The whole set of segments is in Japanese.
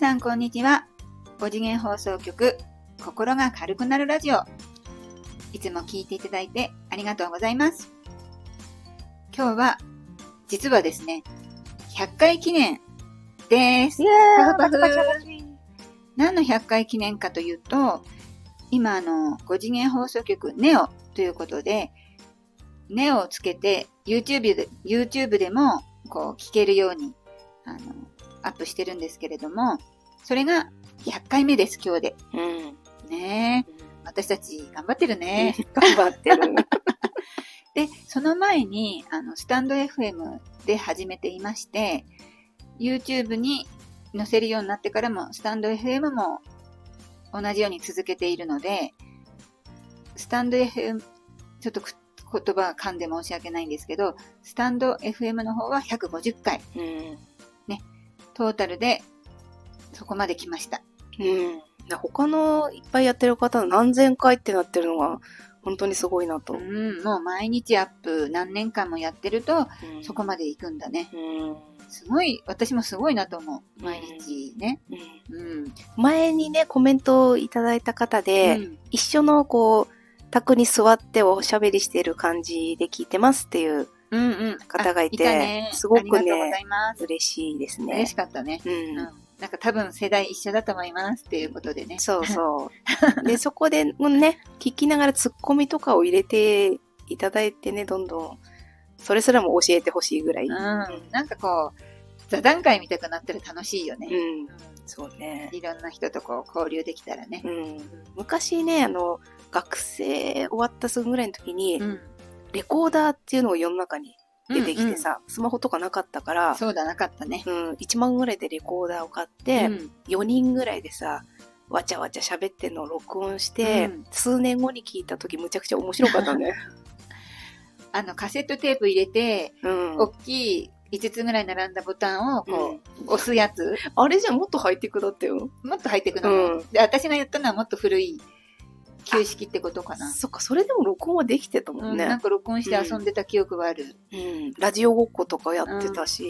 さんこんにちは。5次元放送局、心が軽くなるラジオ。いつも聞いていただいてありがとうございます。今日は、実はですね、100回記念です。パフパフ何の100回記念かというと、今あの、5次元放送局ネオということで、ネオをつけて YouTube で、YouTube でもこう聞けるように、あの、アップしてるんですけれども、それが100回目です、今日で。うん。ねえ。私たち頑張ってるね。頑張ってる。で、その前に、あの、スタンド FM で始めていまして、YouTube に載せるようになってからも、スタンド FM も同じように続けているので、スタンド FM、ちょっとく言葉が噛んで申し訳ないんですけど、スタンド FM の方は150回、うん。トータルでそこまで来ました。うん。他のいっぱいやってる方の何千回ってなってるのが、本当にすごいなと。うん、もう毎日アップ何年間もやってると、うんそこまで行くんだね。うん。すごい、私もすごいなと思う。毎日ね。うんうん。前にね、コメントをいただいた方で、うん一緒のこう、卓に座っておしゃべりしてる感じで聞いてますっていううんうん。方がいてあたねすごくね。嬉しいですね。嬉しかったね。ううん。ん。なんか多分世代一緒だと思いますっていうことでね。そうそう。で、そこでね、聞きながらツッコミとかを入れていただいてね、どんどん、それすらも教えてほしいぐらい。うん。なんかこう、座談会見たくなったら楽しいよね。うん。そうね。いろんな人とこう交流できたらねう。ん。昔ね、あの、学生終わったすぐぐらいの時に、うん。レコーダーっていうのが世の中に出てきてさ、スマホとかなかったから、そうだなかったね。うん、1万ぐらいでレコーダーを買っうて、ん。4人ぐらいでさ、わちゃわちゃ喋ってんのを録音して、うん数年後に聞いた時むちゃくちゃ面白かったね。あの、カセットテープ入れて、うん。大きい5つぐらい並んだボタンをこう、押すやつ。あれじゃもっとハイテクだったよ。もっと入ってくの、うんで、私がやったのはもっと古い旧式ってことかな。そっか、それでも録音はできてたもうんん、ね。なんか録音して遊んでた記憶はある。うん、ラジオごっことかやってたし、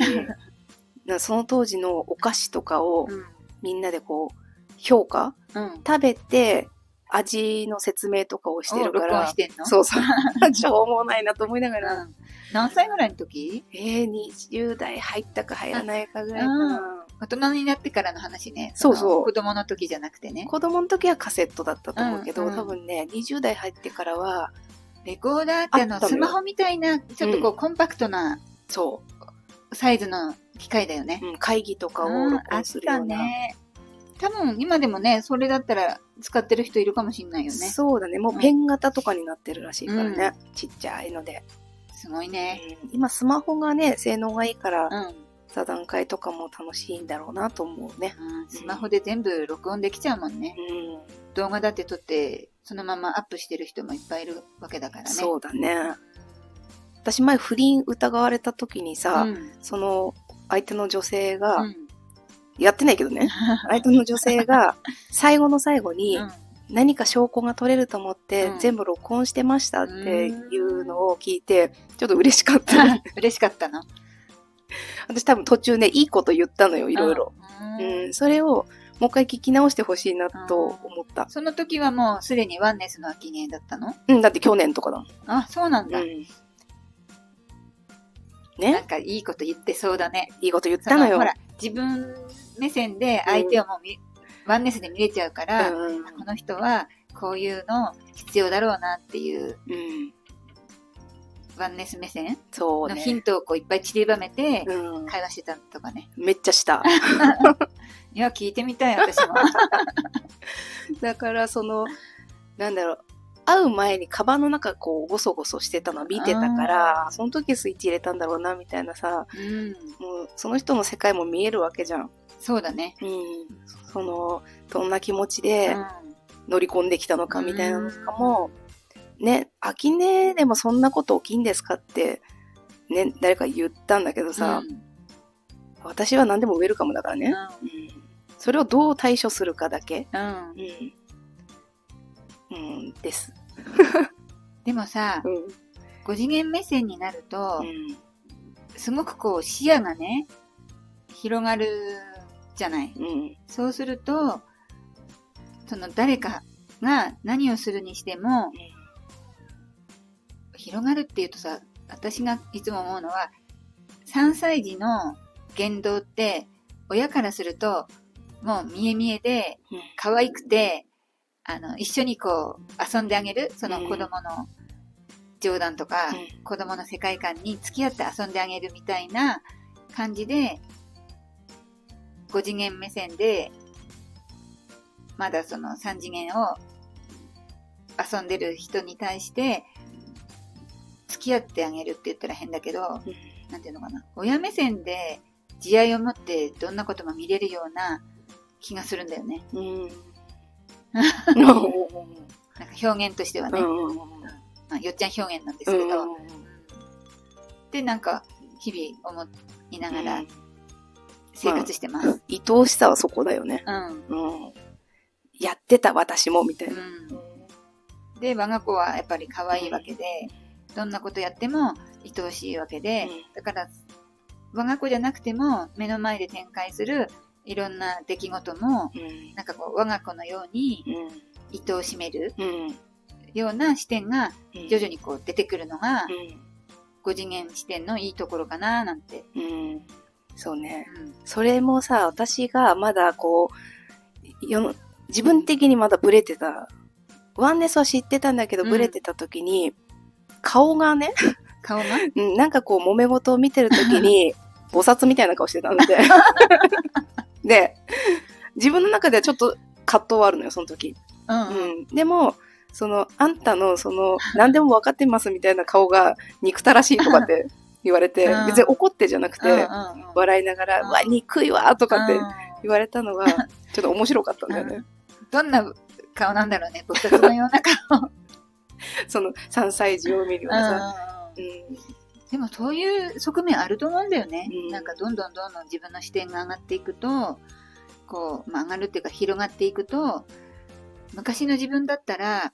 なその当時のお菓子とかをうん。みんなでこう、評価うん。食べて、味の説明とかをしてるかを録音らし、てんの？そうそう。しょうもないなと思いながら、うん。何歳ぐらいの時？えー、20代入ったか入らないかぐらいかな。大人になってからの話ね。そうそうの子供の時じゃなくてね。子供の時はカセットだったと思うけど、うんうん多分ね、20代入ってからは、レコーダーってあの、あスマホみたいな、ちょっとこう、コンパクトなそサイズの機械だよねう、。うん、会議とかをうん録音するような。ね。多分、今でもね、それだったら使ってる人いるかもしんないよね。そうだね。もうペン型とかになってるらしいからね。ちっちゃいので。すごいね。うん今スマホがね、性能がいいから、うん。座談会とかも楽しいんだろうなと思うね。うんスマホで全部録音できちゃうもんね。うん。動画だって撮って、そのままアップしてる人もいっぱいいるわけだからね。そうだね。私前不倫疑われた時にさ、うん。その相手の女性が、うん。やってないけどね、相手の女性が最後の最後にうん何か証拠が取れると思って、うん全部録音してましたっていうのを聞いて、ちょっと嬉しかった。嬉しかったの。私多分途中ね、いいこと言ったのよ、いろいろ。うん。うん、それをもう一回聞き直してほしいなと思った。その時はもうすでにワンネスの記念だったの？うん、だって去年とかだもん。あ、そうなんだ。うん。なんねかいいこと言ってそうだね。いいこと言ったのよ。ほら、自分目線で相手をもう見、ワンネスで見れちゃうから、うんこの人はこういうの必要だろうなっていううん。ワンネス目線のそうね。ヒントをこういっぱい散りばめてうん。会話してたとかね。めっちゃした。いや、聞いてみたい、私も。だから、その、なんだろう、会う前にカバンの中こう、ゴソゴソしてたの見てたから、その時スイッチ入れたんだろうな、みたいなさ、うん。もう、その人の世界も見えるわけじゃん。そうだね。うん。その、どんな気持ちうでん。乗り込んできたのか、みたいなのとかも、ね、秋音でもそんなこと起きんですかって、ね、誰か言ったんだけどさ、うん私は何でもウェルカムだからね。うん。それをどう対処するかだけ。うん。うん。うん、です。でもさ、うん。5次元目線になるとう、ん。すごくこう視野がね、広がるじゃない。うん。そうすると、その誰かが何をするにしても、広がるっていうとさ、私がいつも思うのは、3歳児の言動って、親からすると、もう見え見えで、うん。可愛くて、あの、一緒にこう、遊んであげる、その子供の冗談とか、うん。子供の世界観に付き合って遊んであげるみたいな感じで、5次元目線で、まだその3次元を遊んでる人に対して、付き合ってあげるって言ったら変だけど、なんていうのかな、親目線で慈愛を持ってどんなことも見れるような気がするんだよね。うん。なんか表現としてはね、うん。まあ、よっちゃん表現なんですけど、うんで、なんか、日々思いながら生活してます。うん。愛おしさはそこだよね。うん。うん。やってた私も、みたいな。で、我が子はやっぱり可愛いわけで、どんなことやっても愛おしいわけで、だから、我が子じゃなくても目の前で展開するいろんな出来事も、うん。なんかこう、我が子のようにうん。愛おしめるうん。ような視点が徐々にこう出てくるのが、うん。5次元視点のいいところかななんて。うん。そうね。うん。それもさ、私がまだこう、世の自分的にまだブレてた。ワンネスは知ってたんだけど、うんブレてた時に、顔がね、顔が？うんなんかこう、揉め事を見てる時に、菩薩みたいな顔してたんで。で、自分の中ではちょっと葛藤はあるのよ、その時。うんうん。うん。でも、その、あんたの、その、何でも分かってますみたいな顔が憎たらしいとかって言われてうん、別に怒ってじゃなくて、笑いながら、うわ、憎いわとかってうん言われたのが、ちょっと面白かったんだよね。どんな顔なんだろうね、菩薩のような顔。その、3歳児を見るようなさ。うんうん。でもそういう側面あると思うんだよね。うんなんかどんどんどんどん自分の視点が上がっていくと、こう、まあ、上がるっていうか広がっていくと、昔の自分だったら、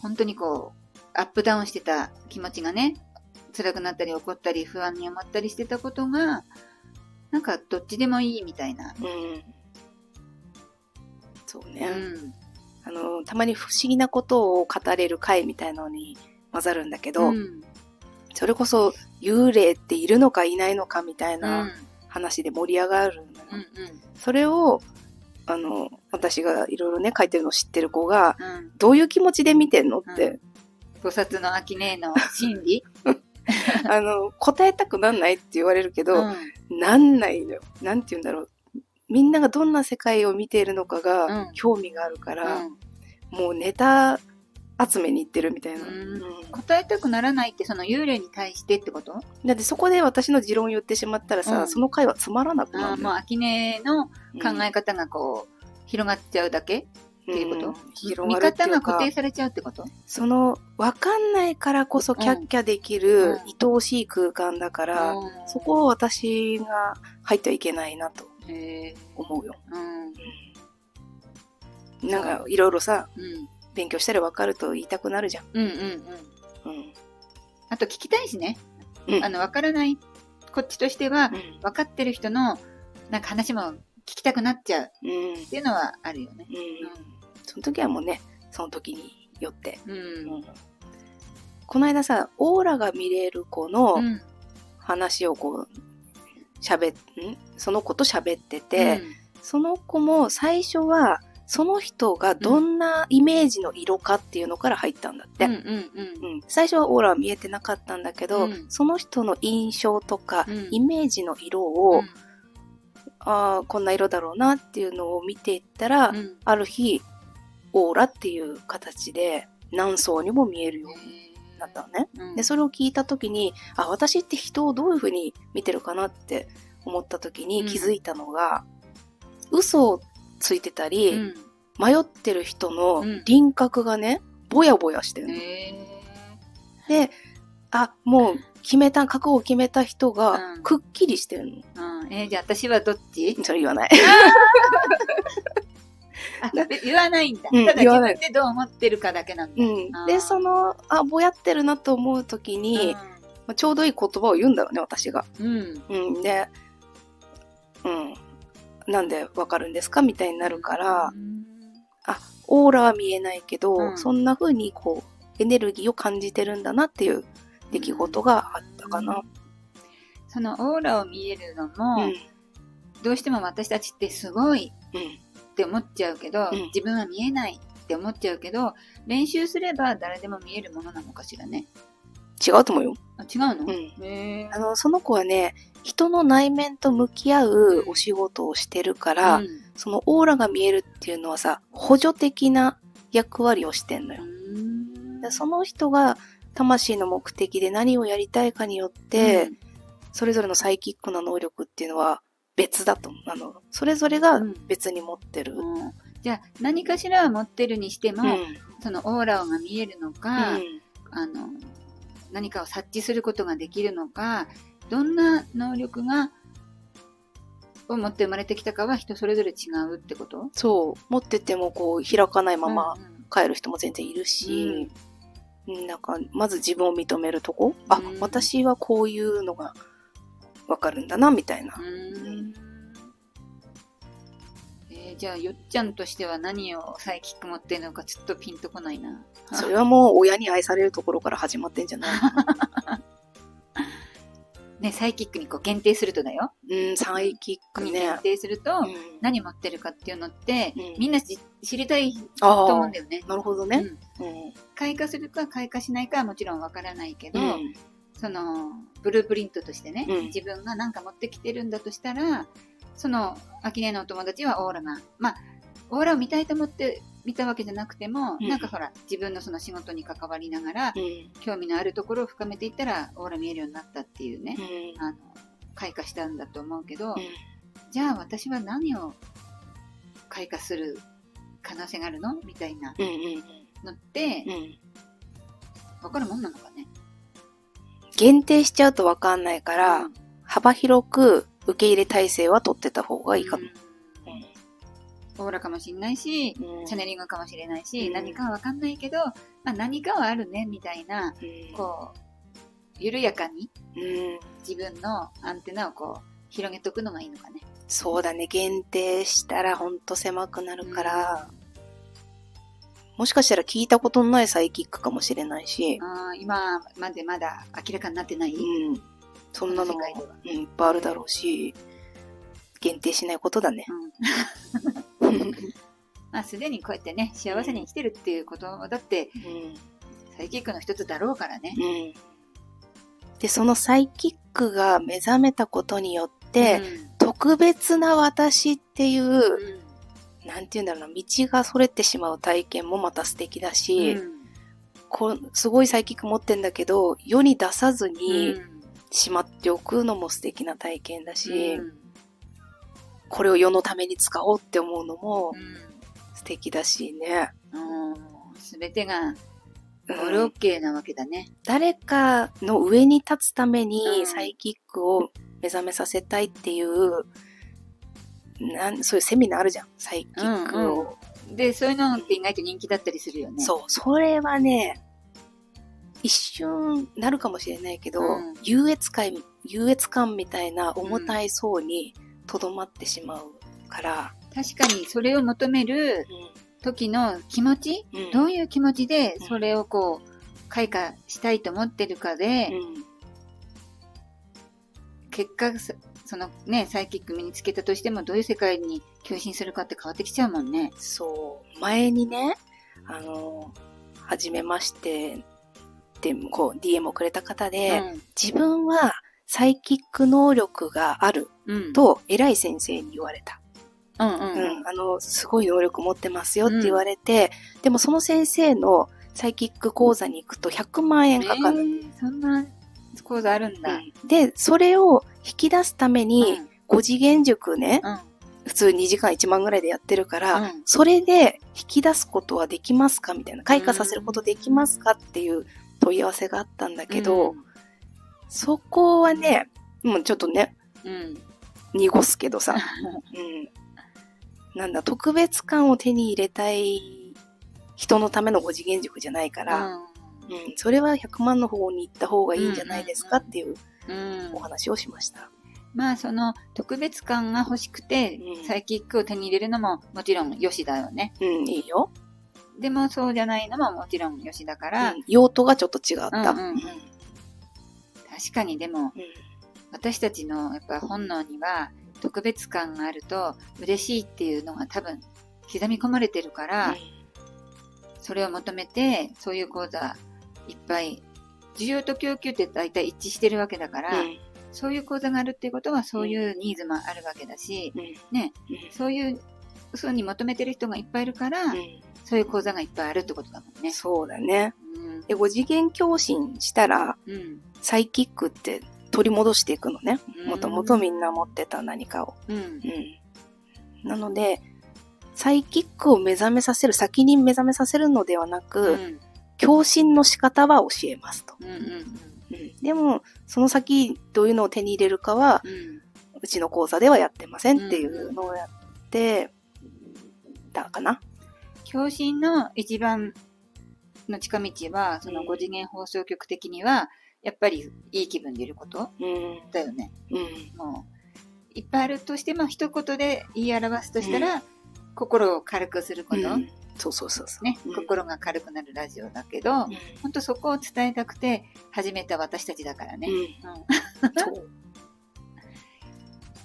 本当にこう、アップダウンしてた気持ちがね、辛くなったり怒ったり不安に思ったりしてたことが、なんかどっちでもいいみたいな。うん。そううね。ん。あの、たまに不思議なことを語れる回みたいなのに混ざるんだけど、うん。それこそ幽霊っているのかいないのかみたいうん。な話で盛り上がるのよ。うん。それを、あの、私がいろいろね、書いてるのを知ってる子が、うん。どういう気持ちで見てんのって、菩薩の秋音の心理？あの、答えたくなんないって言われるけど、うんなんないのよ。なんて言うんだろう。みんながどんな世界を見ているのかうがん興味があるから、うんもうネタ集めに行ってるみたいな。うん。うん答えたくならないってその幽霊に対してってこと？だってそこで私の持論言ってしまったらさ、うん。その回はつまらなくなる。ああもう秋音の考え方がこう、広がっちゃうだけっていうこと、うん。広見がるって方がいうか固定されちゃうってこと？その、わかんないからこそキャッキャできる、うん。愛おしい空間だから、うん。そこを私が入ってはいけないなと思うよ。うんなんか、いろいろさ、うん勉強したらわかると言いたくなるじゃん。うんうんうんうん。あと聞きたいしね、うんあの分からないこっちとしてはうん。分かってる人のなんか話も聞きたくなっちゃううん。っていうのはあるよねうん。その時はもうね、その時によって。うんうんこの間さ、オーラが見れる子のうん話をこう、喋っ、ん？その子と喋ってて、その子も最初は、その人がどんなイメージの色かっていうのから入ったんだって。うんうんうん。うん。最初はオーラは見えてなかったんだけど、うん。その人の印象とか、うん。イメージの色を、うん。ああ、こんな色だろうなっていうのを見ていったら、うん。ある日、オーラっていう形で何層にも見えるようになったのね。うん。で、それを聞いた時に、あ、私って人をどういうふうに見てるかなって思った時に気づいたのが、嘘をついてたり、うん迷ってる人のうん輪郭がね、ぼやぼやしてるの。へで、あ、もう決めた、覚悟を決めた人うんがくっきりしてるの。ーうんえーじゃあ私はどっち？それ言わない。言わないんだ。うんただ自分でどう思ってるかだけなんだ。うんで、その、あ、ぼやってるなと思う時に、まあちょうどいい言葉を言うんだろうね、私が。うん。うん。で、うん。なんでわかるんですかみたいになるから、うんオーラは見えないけど、うんそんな風にこう、エネルギーを感じてるんだなっていう出来事があったかな。そのオーラを見えるのうん。も、うん。どうしても私たちってすごいって思っちゃうけど、うん自分は見えないって思っちゃうけど、練習すれば誰でも見えるものなのかしらね。違うと思うよ。あ、違うの、うん。へあの、その子はね、人の内面と向き合うお仕事をしてるから、うんそのオーラが見えるっていうのはさ、補助的な役割をしてんのよ。うんでその人が魂の目的で何をやりたいかによって、それぞれのサイキックな能力っていうのは別だと思う。あの、それぞれが別に持ってる。うんうんじゃあ何かしらは持ってるにしても、うん。そのオーラが見えるのか、うんあの何かを察知することができるのかどんな能力がを持って生まれてきたかは人それぞれ違うってこと？そう。持っててもこう開かないままうんうん。帰る人も全然いるし、うん。なんか、まず自分を認めるとこ、あうん、私はこういうのがわかるんだな、みたいな。うん。えーじゃあよっちゃんとしては何をサイキック持ってるのかちょっとピンとこないな。それはもう親に愛されるところから始まってんじゃない ね、サイキックにこう限定するとだよ。うん、サイキックねに限。定すると、うん何持ってるかっていうのって、うんみんな知知りたいあと思うんあだよね。なるほどね。うんうん。開花するか開花しないかはもちろんわからないけど、うんそのブループリントとしてね、うん自分が何か持ってきてるんだとしたらその秋音のお友達はオーラがまあオーラを見たいと思って見たわけじゃなくても、うんなんかほら自分のその仕事に関わりながら、うん。興味のあるところを深めていったらオーラ見えるようになったっていうね、うんあの開花したんだと思うけど、うんじゃあ私は何を開花する可能性があるの？みたいなのってうんうん。分かるもんなのかね？限定しちゃうとわかんないから、うん幅広く受け入れ体制は取ってた方がいいか。も。オーラかもしれないし、うん。チャネリングかもしれないし、うん。何かはわかんないけど、まあ、何かはあるねみたいな、うん。こう、緩やかにうん。自分のアンテナをこう、広げとくのがいいのかね。そうだね、限定したらほんと狭くなるから、もしかしたら聞いたことのないサイキックかもしれないし、あー今までまだ明らかになってない、うん、そんなのもうん、いっぱいあるだろうし、限定しないことだね。うん。う んまあ、すでにこうやってね、幸せに生きてるっていうことだって、サイキックの一つだろうからね。うん。で、そのサイキックが目覚めたことによって、特別な私っていう、うん、うんなんて言うんだろうな、道がそれてしまう体験もまた素敵だし、うん。こうすごいサイキック持ってんだけど、世に出さずにうんしまっておくのも素敵な体験だし、うんこれを世のために使おうって思うのも素敵だしね。すべてがオうんールオッケーなわけだね。誰かの上に立つためうにんサイキックを目覚めさせたいっていう、なんそういうセミナーあるじゃん。サイキックを。で、そういうのって意外と人気だったりするよね。そう、それはね、一瞬なるかもしれないけど、うん。優越感、優越感みたいな重たい層にとどまってしまうから、確かにそれを求める時の気持ち、うん。どういう気持ちでうん。それをこう、開花したいと思ってるかで、うん。結果、そそのね、サイキック身につけたとしても、どういう世界に求心するかって変わってきちゃうもんね。そう、前にね、あの、はじめましてで、こう、DM をくれた方で、自分はサイキック能力があるうん。うん、と偉い先生に言われた。うんうんううんん、あの、すごい能力持ってますよって言われて、でもその先生のサイキック講座に行くと100万円かかる。えーそんな講座あるんだ。うんで、それを引き出すために、うん5次元塾ね、うん普通2時間1万ぐらいでやってるから、うんそれで引き出すことはできますかみたいな。開花させることできますかっていう問い合わせがあったんだけど、そこはね、もうちょっとね、うん、うん。濁すけどさ、うん。なんだ、特別感を手に入れたい人のための5次元塾じゃないから、うん、それは100万の方に行った方がいいんじゃないですかっていううんお話をしました。まあその特別感が欲しくて、うんサイキックを手に入れるのももちろんよしだよね。うん、いいよ。でもそうじゃないのももちろんよしだから、うん。用途がちょっと違った。うんうんうん。確かにでもうん。私たちのやっぱ本能には特別感があると嬉しいっていうのが多分刻み込まれてるから、それを求めてそういう講座いっぱい需要と供給って大体一致してるわけだから、うん。そういう講座があるっていうことはそういうニーズもあるわけだし、うん。ね、うん。そういうふうに求めてる人がいっぱいいるから、うんそういう講座がいっぱいあるってことだもんね。そうだね。うん。で、5次元共振したら、うん。サイキックって取り戻していくのね。うんもともとみんな持ってた何かを。うん。うん。なので、サイキックを目覚めさせる、先に目覚めさせるのではなうく、ん。共振の仕方は教えますと。うん。うん。うんでも、その先どういうのを手に入れるかは、うん。うちの講座ではやってませんっていうのをやって、たかな。共振の一番の近道は、そのうん5次元放送局的には、やっぱりいい気分でいることうん。だよね。うん。もう、いっぱいあるとしても、一言で言い表すとしたら、心を軽くすること。うんそうそうそう。ね、うん心が軽くなるラジオだけど、うん本当そこを伝えたくて始めた私たちだからね。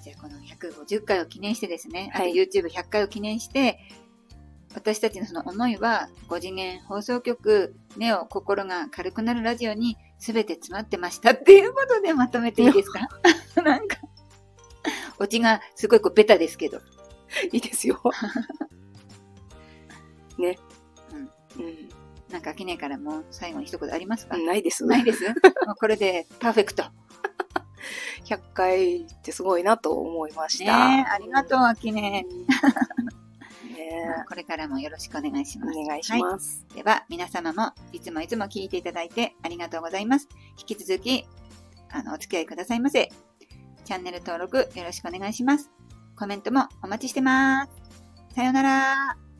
じゃあこの150回を記念してですね、あとはい YouTube100 回を記念して、私たちのその思いは、5次元放送局、ネオ心が軽くなるラジオに全て詰まってましたっていうことでまとめていいですか？なんか、オチがすごいこうベタですけど。いいですよ。ね。うんうん。なんか、きねからもう最後に一言ありますか、ないです。ないです？もうこれでパーフェクト。100回ってすごいなと思いましねた。え、ありがとう、あきね。ねこれからもよろしくお願いします。お願いしはいます。では、皆様もいつもいつも聞いていただいてありがとうございます。引き続き、あの、お付き合いくださいませ。チャンネル登録よろしくお願いします。コメントもお待ちしてます。さようなら。